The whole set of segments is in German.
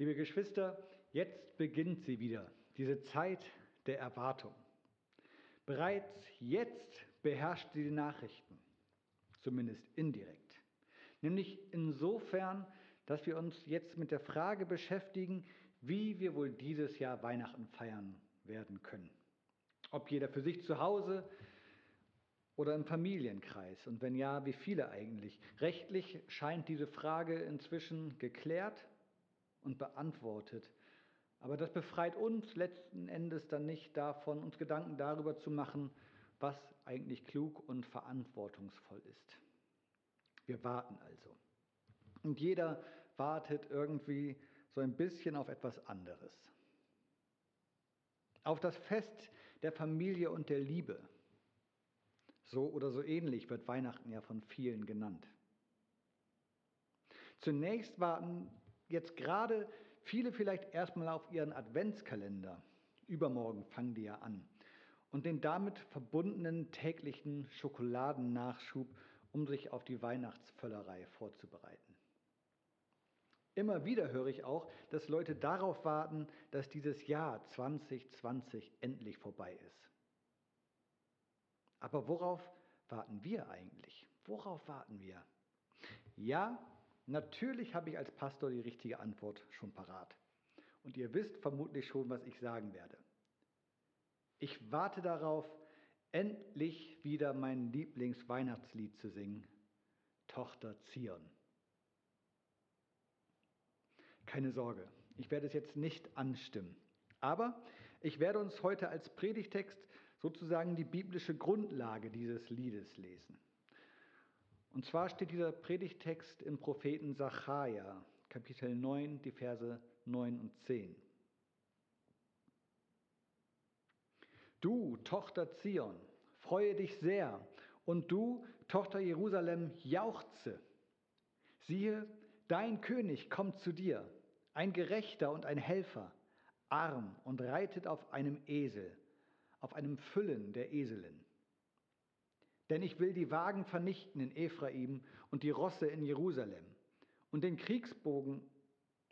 Liebe Geschwister, jetzt beginnt sie wieder, diese Zeit der Erwartung. Bereits jetzt beherrscht sie die Nachrichten, zumindest indirekt. Nämlich insofern, dass wir uns jetzt mit der Frage beschäftigen, wie wir wohl dieses Jahr Weihnachten feiern werden können. Ob jeder für sich zu Hause oder im Familienkreis und wenn ja, wie viele eigentlich. Rechtlich scheint diese Frage inzwischen geklärt und beantwortet. Aber das befreit uns letzten Endes dann nicht davon, uns Gedanken darüber zu machen, was eigentlich klug und verantwortungsvoll ist. Wir warten also. Und jeder wartet irgendwie so ein bisschen auf etwas anderes. Auf das Fest der Familie und der Liebe. So oder so ähnlich wird Weihnachten ja von vielen genannt. Zunächst warten jetzt gerade viele vielleicht erstmal auf ihren Adventskalender. Übermorgen fangen die ja an. Und den damit verbundenen täglichen Schokoladennachschub, um sich auf die Weihnachtsvöllerei vorzubereiten. Immer wieder höre ich auch, dass Leute darauf warten, dass dieses Jahr 2020 endlich vorbei ist. Aber worauf warten wir eigentlich? Worauf warten wir? Ja, Natürlich habe ich als Pastor die richtige Antwort schon parat. Und ihr wisst vermutlich schon, was ich sagen werde. Ich warte darauf, endlich wieder mein Lieblingsweihnachtslied zu singen, Tochter Zion. Keine Sorge, ich werde es jetzt nicht anstimmen. Aber ich werde uns heute als Predigtext sozusagen die biblische Grundlage dieses Liedes lesen. Und zwar steht dieser Predigtext im Propheten Sacharja, Kapitel 9, die Verse 9 und 10. Du, Tochter Zion, freue dich sehr, und du, Tochter Jerusalem, jauchze. Siehe, dein König kommt zu dir, ein Gerechter und ein Helfer, arm und reitet auf einem Esel, auf einem Füllen der Eselin. Denn ich will die Wagen vernichten in Ephraim und die Rosse in Jerusalem. Und den Kriegsbogen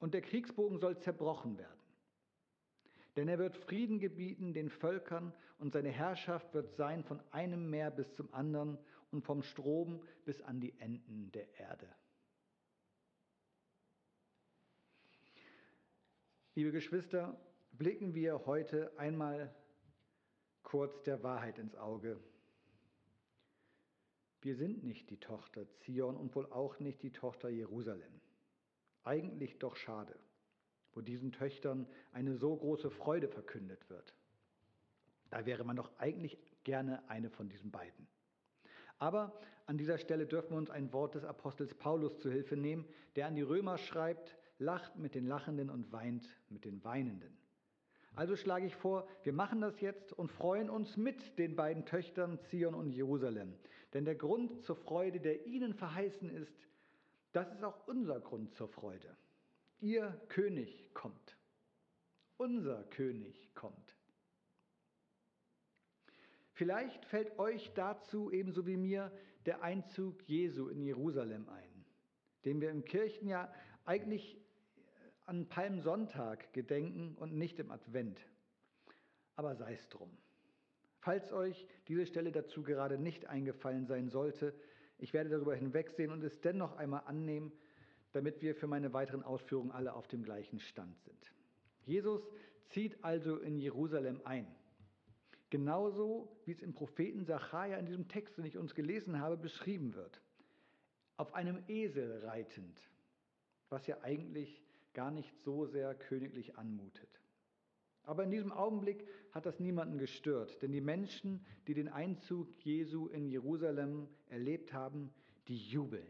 und der Kriegsbogen soll zerbrochen werden. Denn er wird Frieden gebieten den Völkern und seine Herrschaft wird sein von einem Meer bis zum anderen und vom Strom bis an die Enden der Erde. Liebe Geschwister, blicken wir heute einmal kurz der Wahrheit ins Auge wir sind nicht die Tochter Zion und wohl auch nicht die Tochter Jerusalem. Eigentlich doch schade, wo diesen Töchtern eine so große Freude verkündet wird. Da wäre man doch eigentlich gerne eine von diesen beiden. Aber an dieser Stelle dürfen wir uns ein Wort des Apostels Paulus zu Hilfe nehmen, der an die Römer schreibt, lacht mit den Lachenden und weint mit den Weinenden. Also schlage ich vor, wir machen das jetzt und freuen uns mit den beiden Töchtern Zion und Jerusalem. Denn der Grund zur Freude, der ihnen verheißen ist, das ist auch unser Grund zur Freude. Ihr König kommt. Unser König kommt. Vielleicht fällt euch dazu ebenso wie mir der Einzug Jesu in Jerusalem ein, den wir im Kirchenjahr eigentlich an Palmsonntag gedenken und nicht im Advent. Aber sei es drum. Falls euch diese Stelle dazu gerade nicht eingefallen sein sollte, ich werde darüber hinwegsehen und es dennoch einmal annehmen, damit wir für meine weiteren Ausführungen alle auf dem gleichen Stand sind. Jesus zieht also in Jerusalem ein. Genauso wie es im Propheten Sacharja in diesem Text, den ich uns gelesen habe, beschrieben wird. Auf einem Esel reitend, was ja eigentlich gar nicht so sehr königlich anmutet. Aber in diesem Augenblick hat das niemanden gestört, denn die Menschen, die den Einzug Jesu in Jerusalem erlebt haben, die jubeln.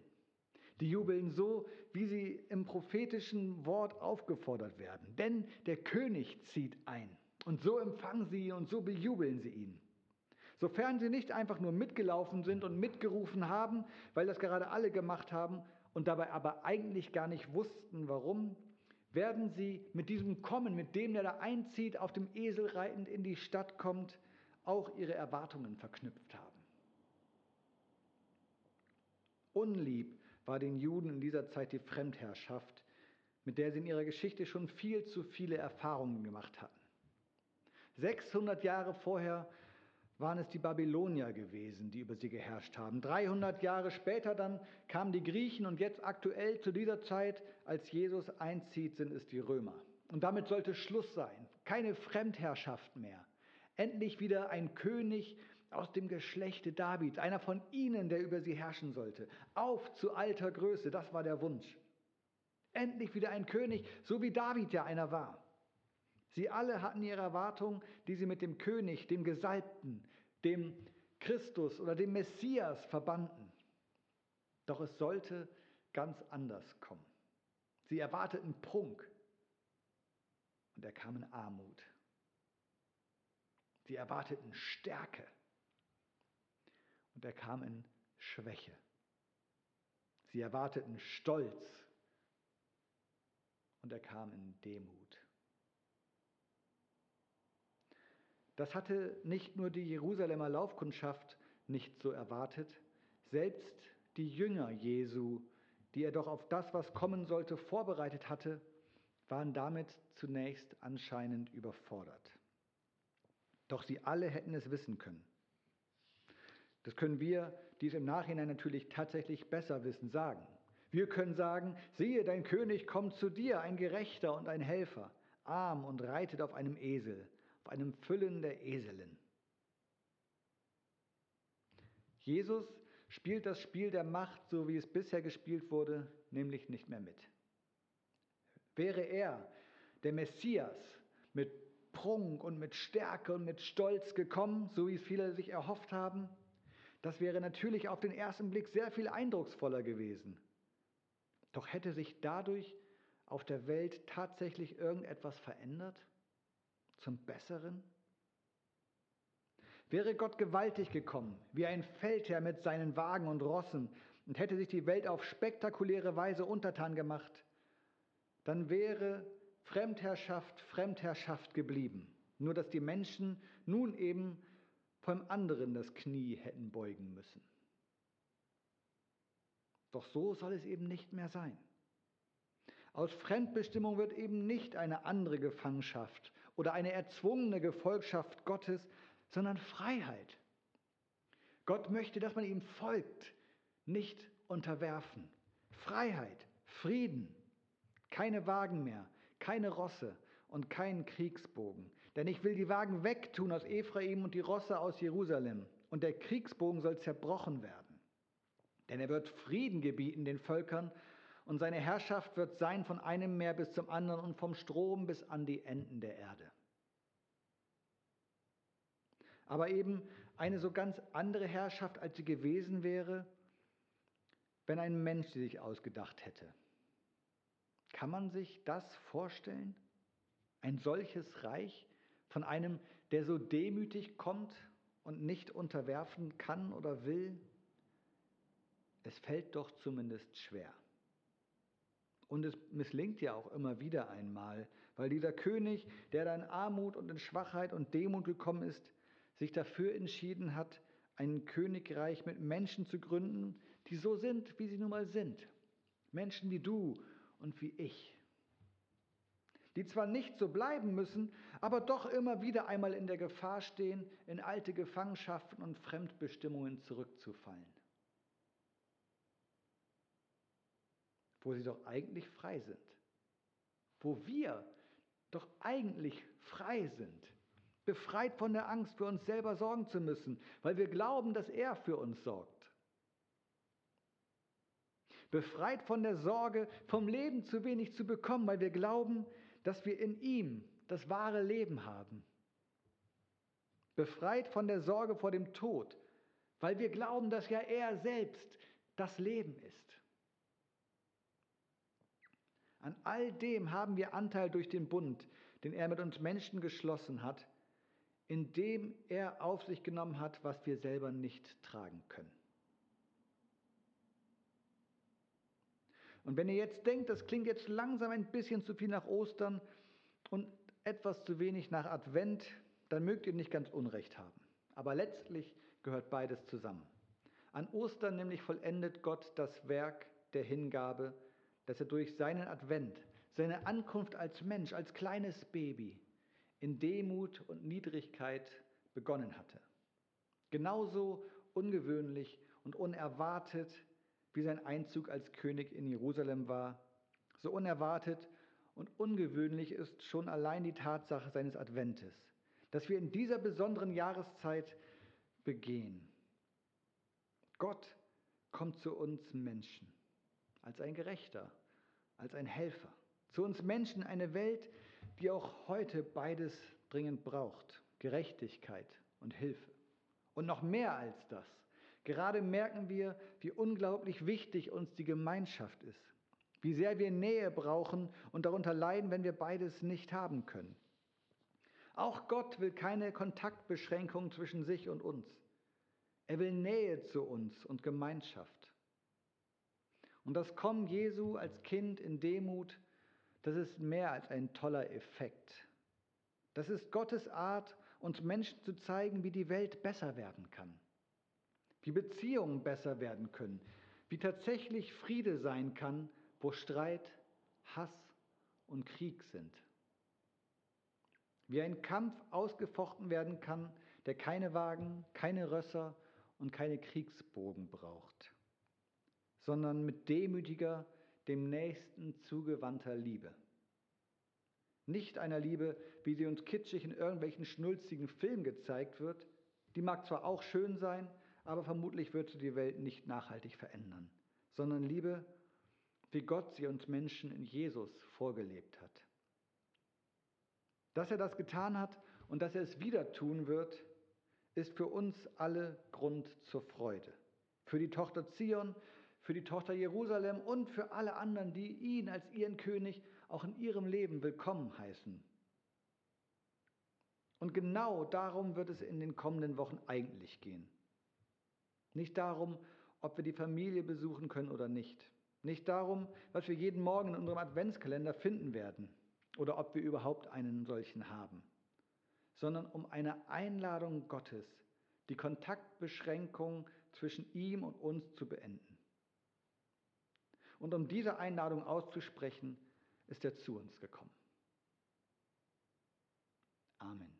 Die jubeln so, wie sie im prophetischen Wort aufgefordert werden. Denn der König zieht ein. Und so empfangen sie ihn und so bejubeln sie ihn. Sofern sie nicht einfach nur mitgelaufen sind und mitgerufen haben, weil das gerade alle gemacht haben und dabei aber eigentlich gar nicht wussten, warum, werden sie mit diesem Kommen, mit dem, der da einzieht, auf dem Esel reitend in die Stadt kommt, auch ihre Erwartungen verknüpft haben. Unlieb war den Juden in dieser Zeit die Fremdherrschaft, mit der sie in ihrer Geschichte schon viel zu viele Erfahrungen gemacht hatten. 600 Jahre vorher waren es die Babylonier gewesen, die über sie geherrscht haben. 300 Jahre später dann kamen die Griechen und jetzt aktuell zu dieser Zeit, als Jesus einzieht, sind es die Römer. Und damit sollte Schluss sein. Keine Fremdherrschaft mehr. Endlich wieder ein König aus dem Geschlechte Davids, einer von ihnen, der über sie herrschen sollte. Auf zu alter Größe, das war der Wunsch. Endlich wieder ein König, so wie David ja einer war. Sie alle hatten ihre Erwartungen, die sie mit dem König, dem Gesalbten, dem Christus oder dem Messias verbanden. Doch es sollte ganz anders kommen. Sie erwarteten Prunk und er kam in Armut. Sie erwarteten Stärke und er kam in Schwäche. Sie erwarteten Stolz und er kam in Demut. Das hatte nicht nur die Jerusalemer Laufkundschaft nicht so erwartet, selbst die Jünger Jesu, die er doch auf das, was kommen sollte, vorbereitet hatte, waren damit zunächst anscheinend überfordert. Doch sie alle hätten es wissen können. Das können wir, die es im Nachhinein natürlich tatsächlich besser wissen, sagen. Wir können sagen, siehe, dein König kommt zu dir, ein Gerechter und ein Helfer, arm und reitet auf einem Esel, auf einem Füllen der Eselin. Jesus spielt das Spiel der Macht, so wie es bisher gespielt wurde, nämlich nicht mehr mit. Wäre er, der Messias, mit Prunk und mit Stärke und mit Stolz gekommen, so wie es viele sich erhofft haben, das wäre natürlich auf den ersten Blick sehr viel eindrucksvoller gewesen. Doch hätte sich dadurch auf der Welt tatsächlich irgendetwas verändert? Zum Besseren? Wäre Gott gewaltig gekommen, wie ein Feldherr mit seinen Wagen und Rossen, und hätte sich die Welt auf spektakuläre Weise untertan gemacht, dann wäre Fremdherrschaft Fremdherrschaft geblieben, nur dass die Menschen nun eben vom anderen das Knie hätten beugen müssen. Doch so soll es eben nicht mehr sein. Aus Fremdbestimmung wird eben nicht eine andere Gefangenschaft oder eine erzwungene Gefolgschaft Gottes, sondern Freiheit. Gott möchte, dass man ihm folgt, nicht unterwerfen. Freiheit, Frieden, keine Wagen mehr, keine Rosse und keinen Kriegsbogen. Denn ich will die Wagen wegtun aus Ephraim und die Rosse aus Jerusalem. Und der Kriegsbogen soll zerbrochen werden. Denn er wird Frieden gebieten den Völkern und seine Herrschaft wird sein von einem Meer bis zum anderen und vom Strom bis an die Enden der Erde. Aber eben eine so ganz andere Herrschaft, als sie gewesen wäre, wenn ein Mensch sie sich ausgedacht hätte. Kann man sich das vorstellen? Ein solches Reich von einem, der so demütig kommt und nicht unterwerfen kann oder will? Es fällt doch zumindest schwer. Und es misslingt ja auch immer wieder einmal, weil dieser König, der da in Armut und in Schwachheit und Demut gekommen ist, sich dafür entschieden hat, ein Königreich mit Menschen zu gründen, die so sind, wie sie nun mal sind. Menschen wie du und wie ich. Die zwar nicht so bleiben müssen, aber doch immer wieder einmal in der Gefahr stehen, in alte Gefangenschaften und Fremdbestimmungen zurückzufallen. Wo sie doch eigentlich frei sind. Wo wir doch eigentlich frei sind. Befreit von der Angst, für uns selber sorgen zu müssen, weil wir glauben, dass er für uns sorgt. Befreit von der Sorge, vom Leben zu wenig zu bekommen, weil wir glauben, dass wir in ihm das wahre Leben haben. Befreit von der Sorge vor dem Tod, weil wir glauben, dass ja er selbst das Leben ist. An all dem haben wir Anteil durch den Bund, den er mit uns Menschen geschlossen hat, indem er auf sich genommen hat, was wir selber nicht tragen können. Und wenn ihr jetzt denkt, das klingt jetzt langsam ein bisschen zu viel nach Ostern und etwas zu wenig nach Advent, dann mögt ihr nicht ganz Unrecht haben. Aber letztlich gehört beides zusammen. An Ostern nämlich vollendet Gott das Werk der Hingabe dass er durch seinen Advent, seine Ankunft als Mensch, als kleines Baby, in Demut und Niedrigkeit begonnen hatte. Genauso ungewöhnlich und unerwartet, wie sein Einzug als König in Jerusalem war, so unerwartet und ungewöhnlich ist schon allein die Tatsache seines Adventes, dass wir in dieser besonderen Jahreszeit begehen. Gott kommt zu uns Menschen als ein Gerechter, als ein Helfer. Zu uns Menschen eine Welt, die auch heute beides dringend braucht, Gerechtigkeit und Hilfe. Und noch mehr als das. Gerade merken wir, wie unglaublich wichtig uns die Gemeinschaft ist, wie sehr wir Nähe brauchen und darunter leiden, wenn wir beides nicht haben können. Auch Gott will keine Kontaktbeschränkung zwischen sich und uns. Er will Nähe zu uns und Gemeinschaft. Und das Kommen Jesu als Kind in Demut, das ist mehr als ein toller Effekt. Das ist Gottes Art, uns Menschen zu zeigen, wie die Welt besser werden kann, wie Beziehungen besser werden können, wie tatsächlich Friede sein kann, wo Streit, Hass und Krieg sind. Wie ein Kampf ausgefochten werden kann, der keine Wagen, keine Rösser und keine Kriegsbogen braucht, sondern mit demütiger, dem Nächsten zugewandter Liebe. Nicht einer Liebe, wie sie uns kitschig in irgendwelchen schnulzigen Filmen gezeigt wird. Die mag zwar auch schön sein, aber vermutlich wird sie die Welt nicht nachhaltig verändern, sondern Liebe, wie Gott sie uns Menschen in Jesus vorgelebt hat. Dass er das getan hat und dass er es wieder tun wird, ist für uns alle Grund zur Freude. Für die Tochter Zion, für die Tochter Jerusalem und für alle anderen, die ihn als ihren König auch in ihrem Leben willkommen heißen. Und genau darum wird es in den kommenden Wochen eigentlich gehen. Nicht darum, ob wir die Familie besuchen können oder nicht. Nicht darum, was wir jeden Morgen in unserem Adventskalender finden werden oder ob wir überhaupt einen solchen haben, sondern um eine Einladung Gottes, die Kontaktbeschränkung zwischen ihm und uns zu beenden. Und um diese Einladung auszusprechen, ist er zu uns gekommen. Amen.